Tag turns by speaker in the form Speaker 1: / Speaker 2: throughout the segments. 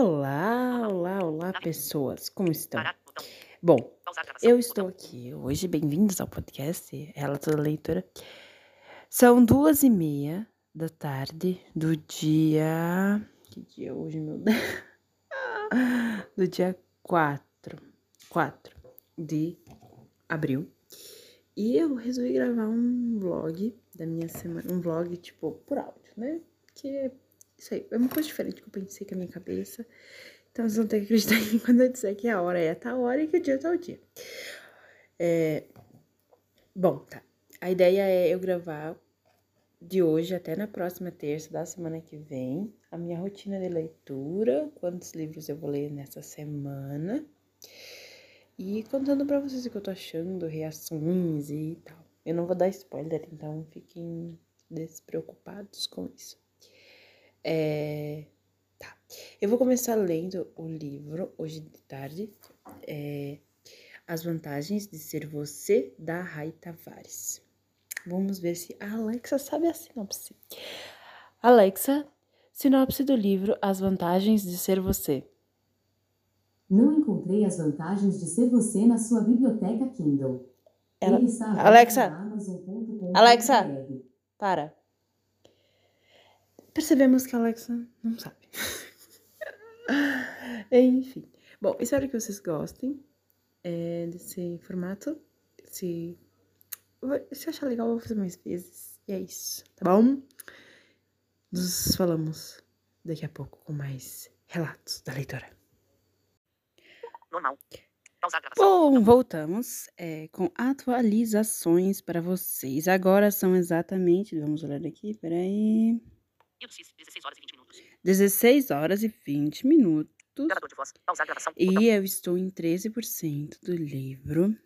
Speaker 1: Olá, olá, olá, pessoas, como estão? Bom, eu estou aqui hoje, bem-vindos ao podcast Ela Toda Leitura. São duas e meia da tarde do dia. Que dia é hoje, meu Deus? Do dia 4, 4 de abril. E eu resolvi gravar um vlog da minha semana, um vlog tipo por áudio, né? Que isso aí, é uma coisa diferente que eu pensei com a minha cabeça. Então vocês vão ter que acreditar em quando eu disser que a hora é tal hora e que o dia é tal dia. É... Bom, tá. A ideia é eu gravar de hoje até na próxima terça da semana que vem a minha rotina de leitura, quantos livros eu vou ler nessa semana e contando para vocês o que eu tô achando, reações e tal. Eu não vou dar spoiler, então fiquem despreocupados com isso. É... Tá. Eu vou começar lendo o livro hoje de tarde. É... As vantagens de ser você, da Rai Tavares. Vamos ver se a Alexa sabe a sinopse. Alexa, sinopse do livro As Vantagens de Ser Você.
Speaker 2: Não encontrei as vantagens de ser você na sua biblioteca Kindle.
Speaker 1: Ela... Alexa, Alexa, para. Percebemos que a Alexa não sabe. Enfim. Bom, espero que vocês gostem é, desse formato. Se, se achar legal, eu vou fazer mais vezes. E é isso, tá bom? Nos falamos daqui a pouco com mais relatos da leitora. Normal. Bom, voltamos é, com atualizações para vocês. Agora são exatamente. Vamos olhar aqui, peraí. 16 horas e 20 minutos. 16 horas e 20 minutos. E eu estou em 13% do livro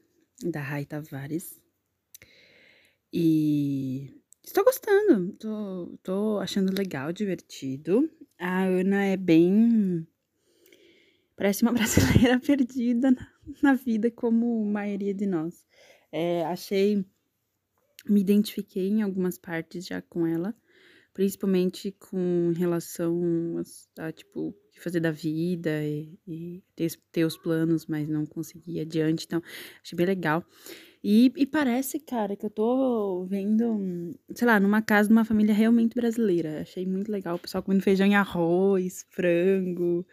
Speaker 1: da Rai Tavares. E estou gostando. Tô, tô achando legal, divertido. A Ana é bem. Parece uma brasileira perdida na, na vida, como a maioria de nós. É, achei. Me identifiquei em algumas partes já com ela principalmente com relação a, a tipo, fazer da vida e, e, ter, ter os planos, mas não conseguir adiante. Então, achei bem legal. E, e, parece, cara, que eu tô vendo, sei lá, numa casa de uma família realmente brasileira. Achei muito legal. O pessoal comendo feijão e arroz, frango,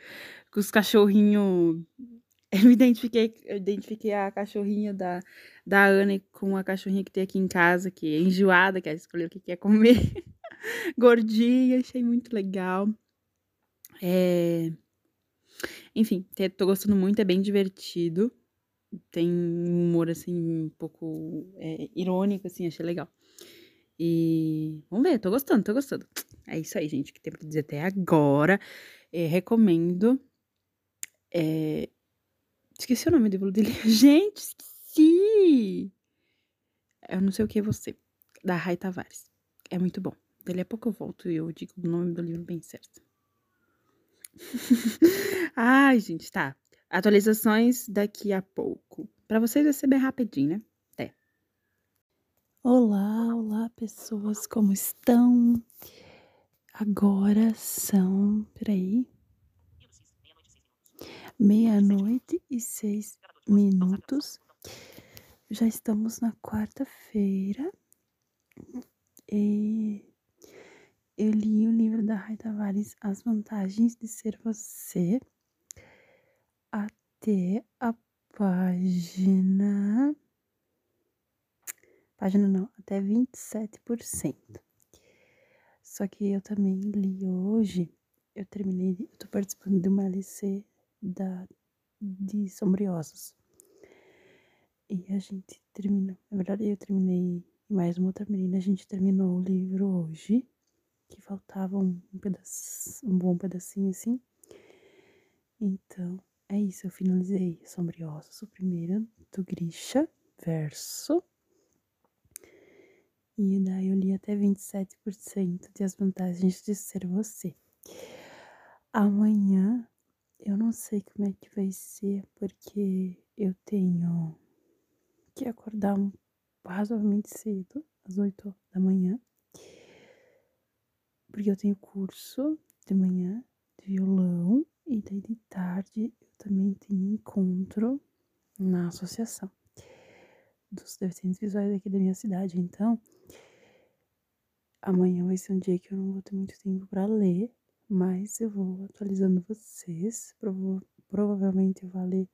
Speaker 1: com os cachorrinhos. Eu me identifiquei, eu identifiquei a cachorrinha da, da Ana com a cachorrinha que tem aqui em casa, que é enjoada, que ela escolheu o que quer comer. gordinha, achei muito legal. É... Enfim, tô gostando muito, é bem divertido. Tem um humor, assim, um pouco é, irônico, assim, achei legal. E vamos ver, tô gostando, tô gostando. É isso aí, gente, que tem pra dizer até agora. É, recomendo. É... Esqueci o nome do livro dele. Gente, esqueci! Eu não sei o que é você. Da Rai Tavares. É muito bom. Dali a pouco eu volto e eu digo o nome do livro bem certo. Ai, gente, tá. Atualizações daqui a pouco. Para vocês vai ser bem rapidinho, né? Até. Olá, olá, pessoas, como estão? Agora são, peraí, meia-noite e seis minutos. Já estamos na quarta-feira e eu li o livro da Rai Tavares, As Vantagens de Ser Você, até a página. Página não, até 27%. Só que eu também li hoje, eu terminei, eu tô participando de uma LC da, de Sombriosos. E a gente terminou, na verdade eu terminei, mais uma outra menina, a gente terminou o livro hoje que faltava um, pedaço, um bom pedacinho assim. Então, é isso, eu finalizei Sombriosos, o primeiro do Grisha, verso. E daí eu li até 27% de as vantagens de ser você. Amanhã eu não sei como é que vai ser, porque eu tenho que acordar razoavelmente cedo, às 8 da manhã porque eu tenho curso de manhã de violão E daí de tarde eu também tenho encontro na associação dos deficientes visuais aqui da minha cidade. Então, amanhã vai ser um dia que eu não vou ter muito tempo para ler, mas eu vou atualizando vocês. Prova provavelmente eu vou ler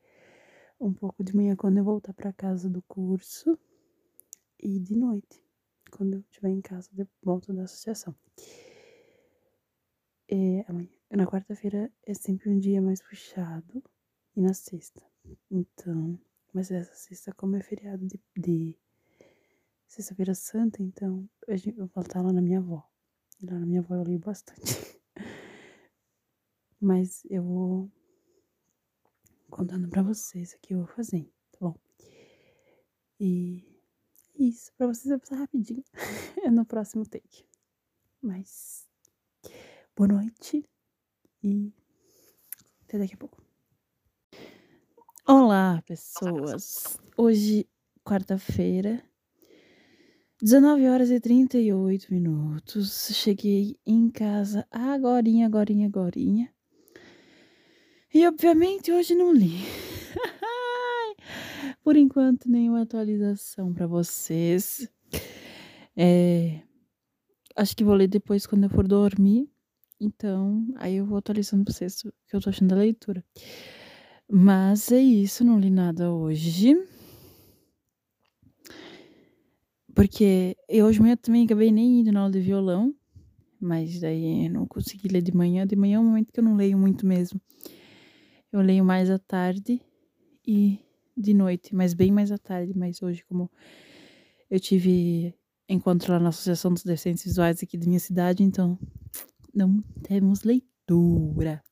Speaker 1: um pouco de manhã quando eu voltar para casa do curso e de noite, quando eu estiver em casa de volta da associação. É, amanhã, na quarta-feira é sempre um dia mais puxado e na sexta. Então, mas essa sexta, como é feriado de, de sexta-feira santa, então eu vou estar lá na minha avó. Lá na minha avó eu leio bastante. Mas eu vou contando pra vocês o que eu vou fazer, tá bom? E isso, pra vocês passar rapidinho. é no próximo take. Mas boa noite e até daqui a pouco. Olá, pessoas. Hoje, quarta-feira, 19 horas e 38 minutos. Cheguei em casa agorinha, agorinha, agorinha. E obviamente hoje não li. Por enquanto, nenhuma atualização para vocês. É, acho que vou ler depois quando eu for dormir. Então, aí eu vou atualizando vocês o que eu tô achando da leitura. Mas é isso, não li nada hoje. Porque eu hoje manhã também acabei nem indo na aula de violão. Mas daí não consegui ler de manhã. De manhã é um momento que eu não leio muito mesmo. Eu leio mais à tarde e de noite, mas bem mais à tarde. Mas hoje, como eu tive encontro lá na Associação dos Deficientes Visuais aqui da minha cidade, então não temos leitura.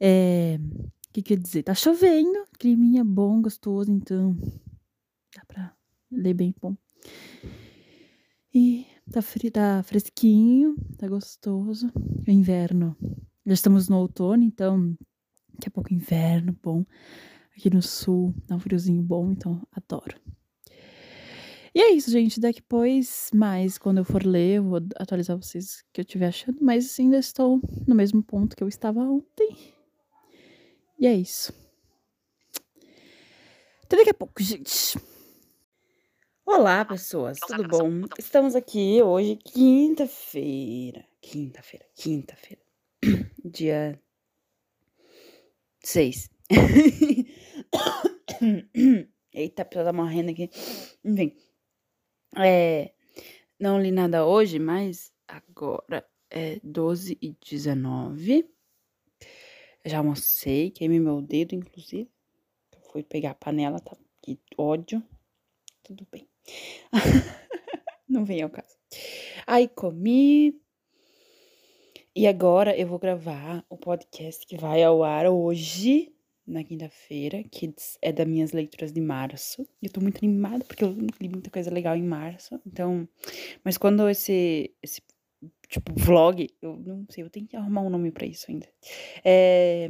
Speaker 1: É, o que quer dizer? Tá chovendo, climinha bom, gostoso, então dá pra ler bem bom. E tá, frio, tá fresquinho, tá gostoso. O inverno. Já estamos no outono, então daqui a pouco inverno bom. Aqui no sul, dá um friozinho bom, então adoro. E é isso, gente. Depois, mais, quando eu for ler, eu vou atualizar vocês o que eu estiver achando. Mas ainda estou no mesmo ponto que eu estava ontem. E é isso. Até daqui a pouco, gente. Olá, pessoas, tudo bom? Estamos aqui hoje, quinta-feira. Quinta-feira, quinta-feira. Dia 6. Eita, a pessoa tá morrendo aqui. Enfim. É, não li nada hoje, mas agora é 12 e 19. Já almocei, queimei meu dedo, inclusive. Fui pegar a panela, tá? Que ódio. Tudo bem. Não vem ao caso. Aí comi. E agora eu vou gravar o podcast que vai ao ar hoje, na quinta-feira, que é das minhas leituras de março. Eu tô muito animada porque eu li muita coisa legal em março. Então, mas quando esse esse tipo, vlog, eu não sei, eu tenho que arrumar um nome para isso ainda. É,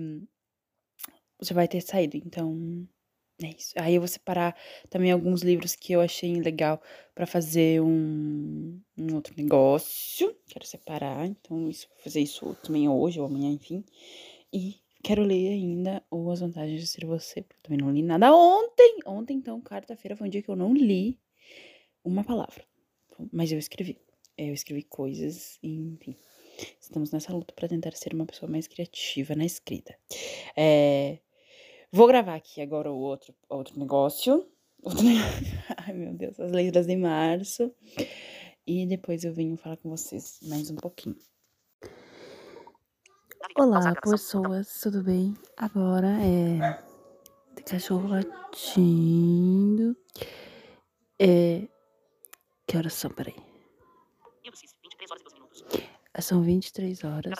Speaker 1: você vai ter saído, então é isso. Aí eu vou separar também alguns livros que eu achei legal para fazer um, um outro negócio. Quero separar, então isso, fazer isso também hoje ou amanhã, enfim. E quero ler ainda o As Vantagens de Ser Você, porque eu também não li nada ontem. Ontem, então, quarta-feira, foi um dia que eu não li uma palavra. Mas eu escrevi. É, eu escrevi coisas, enfim. Estamos nessa luta para tentar ser uma pessoa mais criativa na escrita. É, vou gravar aqui agora o outro, outro negócio. Outro Ai, meu Deus, as letras de março. E depois eu venho falar com vocês mais um pouquinho. Olá, pessoas, tudo bem? Agora é. Tem cachorro latindo. É. Que horas são? Peraí. São 23 horas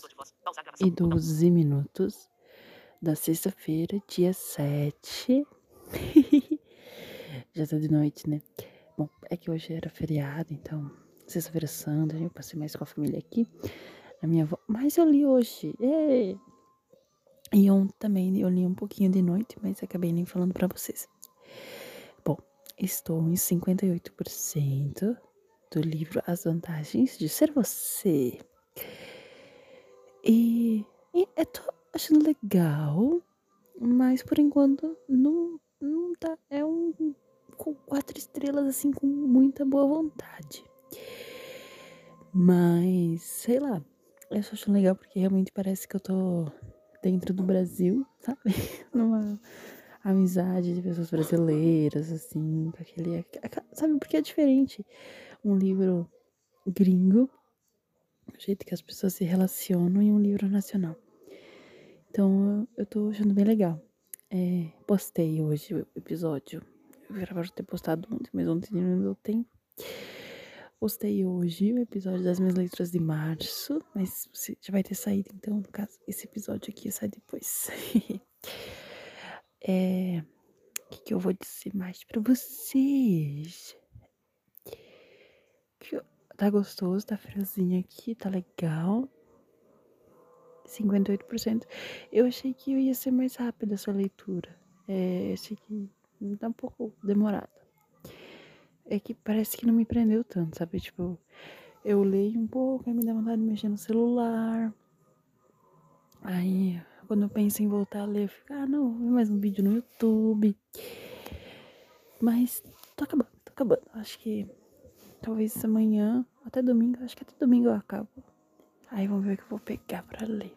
Speaker 1: e 12 minutos da sexta-feira, dia 7. Já tá de noite, né? Bom, é que hoje era feriado, então, sexta-feira santa, eu passei mais com a família aqui, a minha avó. Mas eu li hoje, é. E ontem também eu li um pouquinho de noite, mas acabei nem falando para vocês. Bom, estou em 58% do livro As Vantagens de Ser Você. E, e eu tô achando legal, mas por enquanto não, não tá. É um com quatro estrelas, assim, com muita boa vontade. Mas, sei lá, eu só acho legal porque realmente parece que eu tô dentro do Brasil, sabe? Numa amizade de pessoas brasileiras, assim, com aquele. Sabe, porque é diferente um livro gringo, o jeito que as pessoas se relacionam, e um livro nacional. Então, eu tô achando bem legal. É, postei hoje o episódio. Eu era ter postado ontem, mas ontem não deu tempo. Postei hoje o episódio das minhas leituras de março, mas já vai ter saído, então, no caso, esse episódio aqui sai depois. é, o que, que, eu vou dizer mais pra vocês? Tá gostoso, tá friozinho aqui, tá legal. 58%. Eu achei que eu ia ser mais rápida essa leitura. É, achei que tá um pouco demorada é que parece que não me prendeu tanto, sabe? Tipo, eu leio um pouco, aí me dá vontade de mexer no celular. Aí, quando eu penso em voltar a ler, eu fico, ah, não, vou ver mais um vídeo no YouTube. Mas tô acabando, tô acabando. Acho que talvez amanhã, até domingo, acho que até domingo eu acabo. Aí vamos ver o que eu vou pegar pra ler.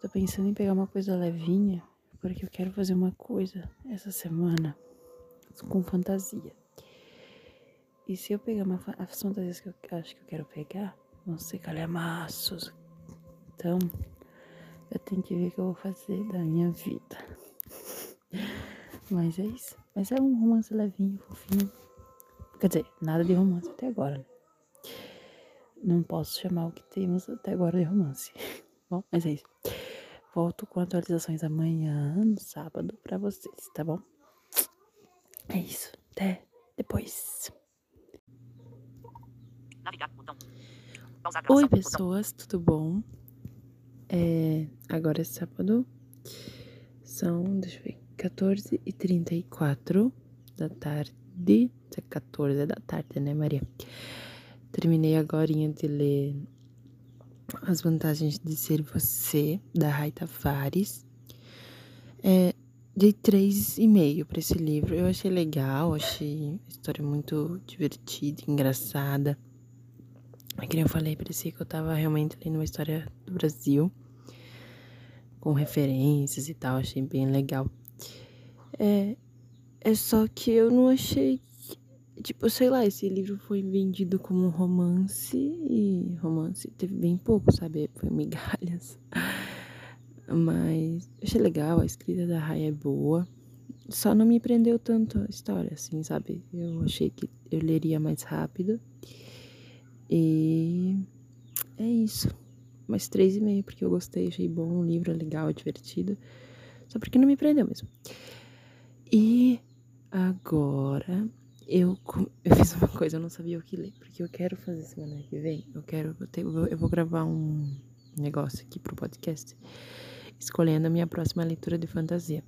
Speaker 1: Tô pensando em pegar uma coisa levinha, porque eu quero fazer uma coisa essa semana com fantasia. E se eu pegar uma, as fantasias que eu acho que eu quero pegar, vão ser calhamaços. Então, eu tenho que ver o que eu vou fazer da minha vida. Mas é isso. Mas é um romance levinho, fofinho. Quer dizer, nada de romance até agora, né? Não posso chamar o que temos até agora de romance. Bom, mas é isso. Volto com atualizações amanhã, no sábado, pra vocês, tá bom? É isso. Até depois. Navegar, botão. Pausar, Oi, pessoas, botão. tudo bom? É, agora é sábado. São, deixa eu ver, 14 e 34 da tarde. 14 da tarde, né, Maria? Terminei agora de ler As Vantagens de Ser Você, da Rai Tavares. É, dei três e meio para esse livro. Eu achei legal, achei a história muito divertida, engraçada. É que eu falei, parecia que eu tava realmente lendo uma história do Brasil, com referências e tal, achei bem legal. É, é só que eu não achei. Tipo, sei lá, esse livro foi vendido como um romance e romance teve bem pouco, sabe? Foi migalhas. Mas achei legal, a escrita da Rai é boa. Só não me prendeu tanto a história, assim, sabe? Eu achei que eu leria mais rápido. E é isso. Mais três e meio, porque eu gostei, achei bom, um livro legal, divertido. Só porque não me prendeu mesmo. E agora eu, eu fiz uma coisa, eu não sabia o que ler, porque eu quero fazer semana que vem. Eu quero, eu, ter, eu vou gravar um negócio aqui pro podcast, escolhendo a minha próxima leitura de fantasia.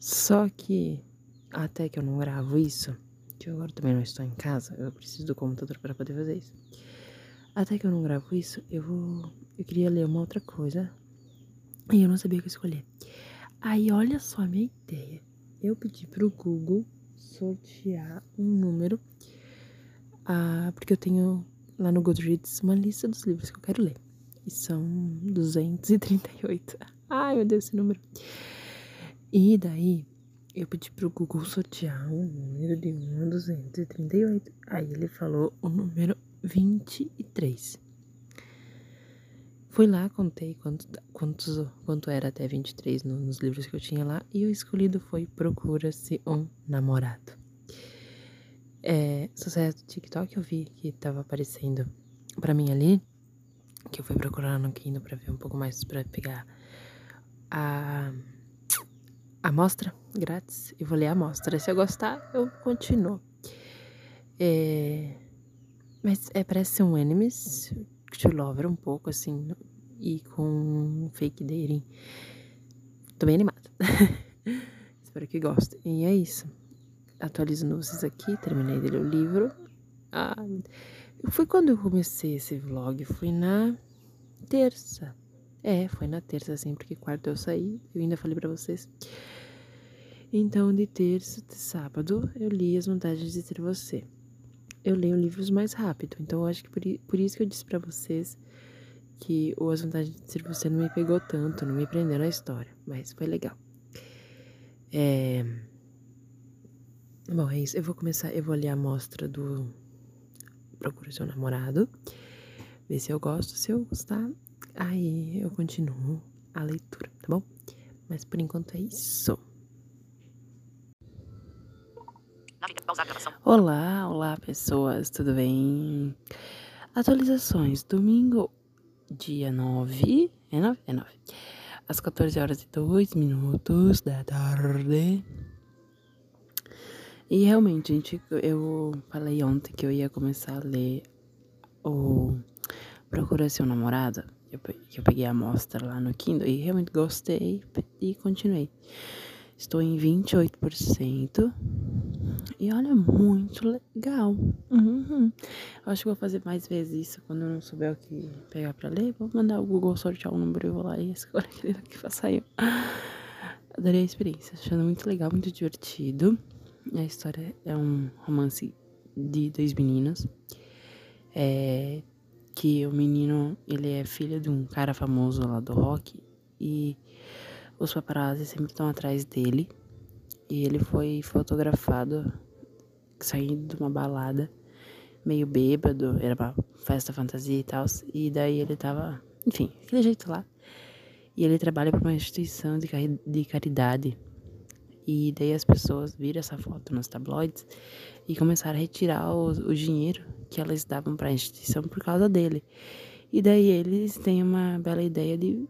Speaker 1: Só que até que eu não gravo isso, que eu agora também não estou em casa, eu preciso do computador para poder fazer isso. Até que eu não gravo isso, eu vou. Eu queria ler uma outra coisa. E eu não sabia o que escolher. Aí, olha só a minha ideia. Eu pedi pro Google sortear um número. Ah, porque eu tenho lá no Goodreads uma lista dos livros que eu quero ler. E são 238. Ai, meu Deus, esse número. E daí, eu pedi pro Google sortear um número de 1 a 238. Aí ele falou o número 23. Fui lá, contei quanto, quantos, quanto era até 23 no, nos livros que eu tinha lá. E o escolhido foi Procura-se um Namorado. É, sucesso do TikTok eu vi que tava aparecendo pra mim ali. Que eu fui procurar no Kindle pra ver um pouco mais, pra pegar a amostra grátis e vou ler a amostra. Se eu gostar, eu continuo. É, mas é, parece ser um Enemies to Lover um pouco, assim, e com fake dating. Tô bem animada. Espero que gostem. E é isso. Atualizando vocês aqui, terminei de ler o livro. Ah, foi quando eu comecei esse vlog, foi na terça.
Speaker 3: É, foi na terça, assim, porque quarta eu saí, eu ainda falei para vocês. Então, de terça de sábado, eu li As Vantagens de Ser Você. Eu leio livros mais rápido, então eu acho que por, por isso que eu disse para vocês que o As Vantagens de Ser Você não me pegou tanto, não me prendeu na história, mas foi legal. É... Bom, é isso. Eu vou começar, eu vou ler a amostra do Procura Seu Namorado, ver se eu gosto, se eu gostar, aí eu continuo a leitura, tá bom? Mas por enquanto é isso. Olá, olá pessoas, tudo bem? Atualizações, domingo, dia 9, é 9? É 9. Às 14 horas e 2 minutos da tarde. E realmente, gente, eu falei ontem que eu ia começar a ler o Procura Seu Namorado. Eu, eu peguei a amostra lá no Kindle e realmente gostei e continuei. Estou em 28%. E olha, muito legal. Uhum. Acho que vou fazer mais vezes isso quando eu não souber o que pegar pra ler. Vou mandar o Google sortear o número e vou lá e escolher aquele que eu. Adorei a experiência, achando muito legal, muito divertido. A história é um romance de dois meninos. É, que o menino, ele é filho de um cara famoso lá do rock. E os paparazzi sempre estão atrás dele. E ele foi fotografado saindo de uma balada, meio bêbado, era uma festa fantasia e tal. E daí ele tava, enfim, aquele jeito lá. E ele trabalha para uma instituição de, de caridade. E daí as pessoas viram essa foto nos tabloides e começaram a retirar o, o dinheiro que elas davam para a instituição por causa dele. E daí eles têm uma bela ideia de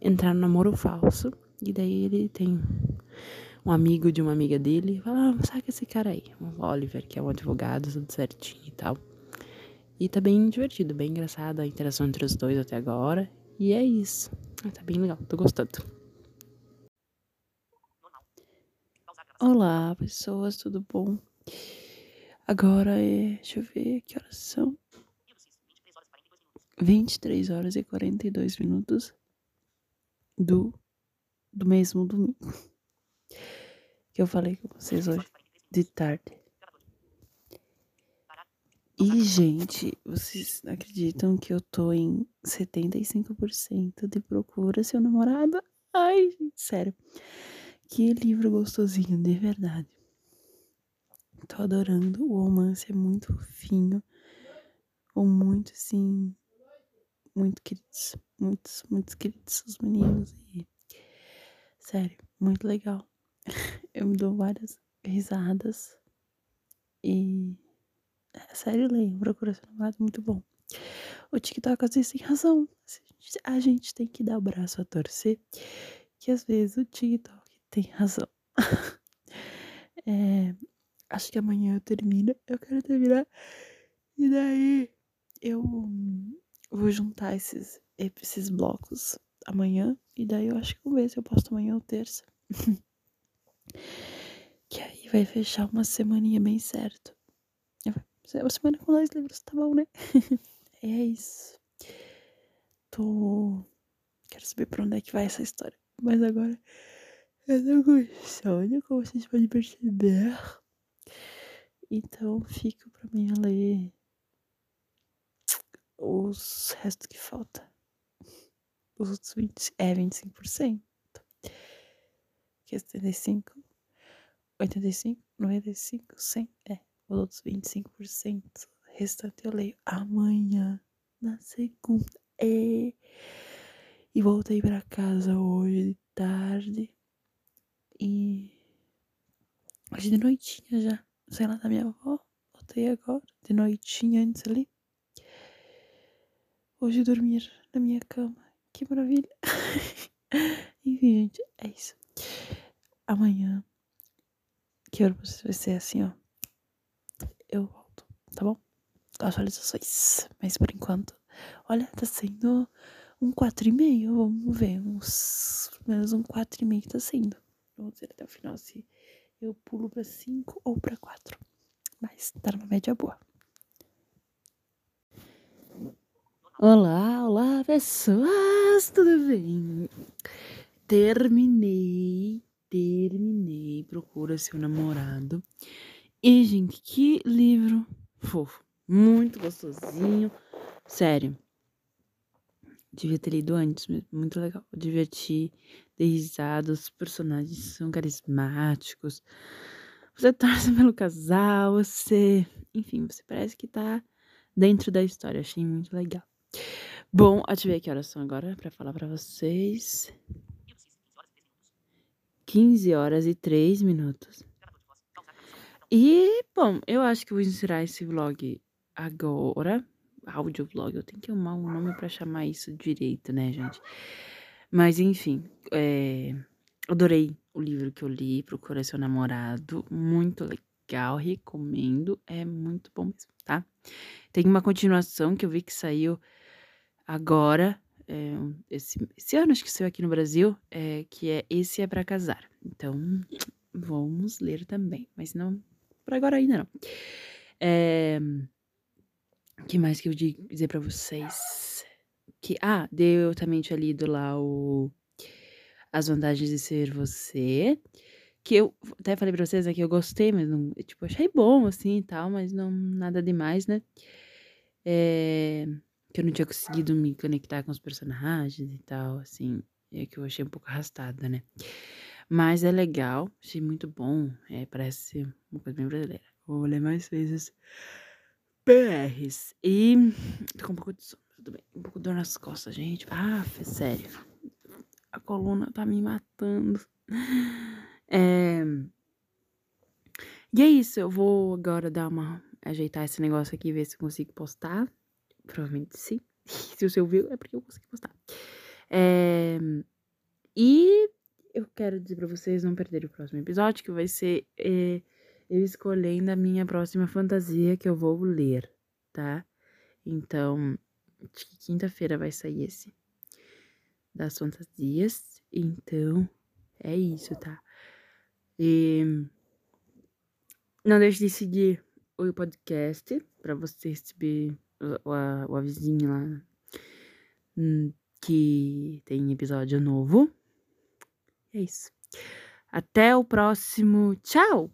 Speaker 3: entrar no namoro falso. E daí ele tem um amigo de uma amiga dele. Fala, ah, saca esse cara aí. O Oliver, que é um advogado, tudo certinho e tal. E tá bem divertido, bem engraçado a interação entre os dois até agora. E é isso. Tá bem legal, tô gostando.
Speaker 1: Olá, pessoas, tudo bom? Agora é. Deixa eu ver que horas são. 23 horas e 42 minutos do, do mesmo domingo. Que eu falei com vocês hoje de tarde. E, gente, vocês acreditam que eu tô em 75% de procura seu namorado? Ai, gente, sério. Que livro gostosinho, de verdade. Tô adorando. O romance é muito fofinho. Ou muito, assim. Muito queridos. Muitos, muitos queridos os meninos. E. Sério, muito legal. Eu me dou várias risadas. E. É, sério, leio. Procura ser namorado muito bom. O TikTok às vezes tem razão. A gente tem que dar o braço a torcer. Que às vezes o TikTok tem razão. é, acho que amanhã eu termino. Eu quero terminar. E daí eu vou juntar esses, esses blocos amanhã. E daí eu acho que vou ver se eu posto amanhã ou terça. que aí vai fechar uma semaninha bem certo. Uma semana com dois livros, tá bom, né? é isso. Tô. Quero saber pra onde é que vai essa história. Mas agora eu tô com sono, como vocês podem perceber. Então fico pra mim ler os restos que falta. Os outros 20, é 25%. Que é 75, 85, 95, 100. É, os outros 25% restante eu leio amanhã, na segunda. É. E voltei pra casa hoje de tarde. E hoje de noitinha já. Sei lá da minha avó. Voltei agora. De noitinha antes ali. Hoje dormir na minha cama. Que maravilha. Enfim, gente, é isso. Amanhã. Que hora vai ser assim, ó. Eu volto, tá bom? Atualizações. Mas por enquanto, olha, tá sendo um quatro e meio. Vamos ver. Uns. Menos um quatro e meio tá sendo. Vamos ver até o final se eu pulo para 5 ou para 4. Mas tá numa média boa. Olá, olá, pessoas, tudo bem? Terminei, terminei. Procura seu namorado. E, gente, que livro fofo. Muito gostosinho. Sério. Devia ter lido antes, muito legal. Divertir, ter risada. Os personagens são carismáticos. Você torce pelo casal, você. Enfim, você parece que tá dentro da história. Achei muito legal. Bom, ver aqui horas são agora para falar para vocês. 15 horas e 3 minutos. E, bom, eu acho que vou encerrar esse vlog agora. Áudio vlog, eu tenho que arrumar um nome para chamar isso direito, né, gente? Mas, enfim, é... adorei o livro que eu li, Procura Seu Namorado. Muito legal, recomendo. É muito bom mesmo, tá? Tem uma continuação que eu vi que saiu agora, é, esse, esse ano acho que saiu aqui no Brasil, é, que é Esse é para Casar. Então, vamos ler também, mas não por agora ainda não. É, que mais que eu dizer para vocês? Que, ah, eu também tinha lido lá o As Vantagens de Ser Você, que eu até falei pra vocês aqui, eu gostei, mas não, tipo, achei bom, assim, e tal, mas não, nada demais, né? É, que eu não tinha conseguido me conectar com os personagens e tal, assim, é que eu achei um pouco arrastada, né? Mas é legal, achei muito bom, é, parece uma coisa bem brasileira. Vou ler mais vezes PRs. E tô com um pouco de sono, tudo bem, um pouco de dor nas costas, gente. Ah, sério, a coluna tá me matando. É... E é isso, eu vou agora dar uma. ajeitar esse negócio aqui, ver se consigo postar. Provavelmente sim. Se você ouviu, é porque eu consegui postar. É... E eu quero dizer pra vocês não perderem o próximo episódio, que vai ser é, eu escolhendo a minha próxima fantasia que eu vou ler, tá? Então, quinta-feira vai sair esse das fantasias. Então, é isso, tá? E não deixe de seguir o podcast para você receber o, o, o avisinho lá hum, que tem episódio novo. É isso. Até o próximo. Tchau!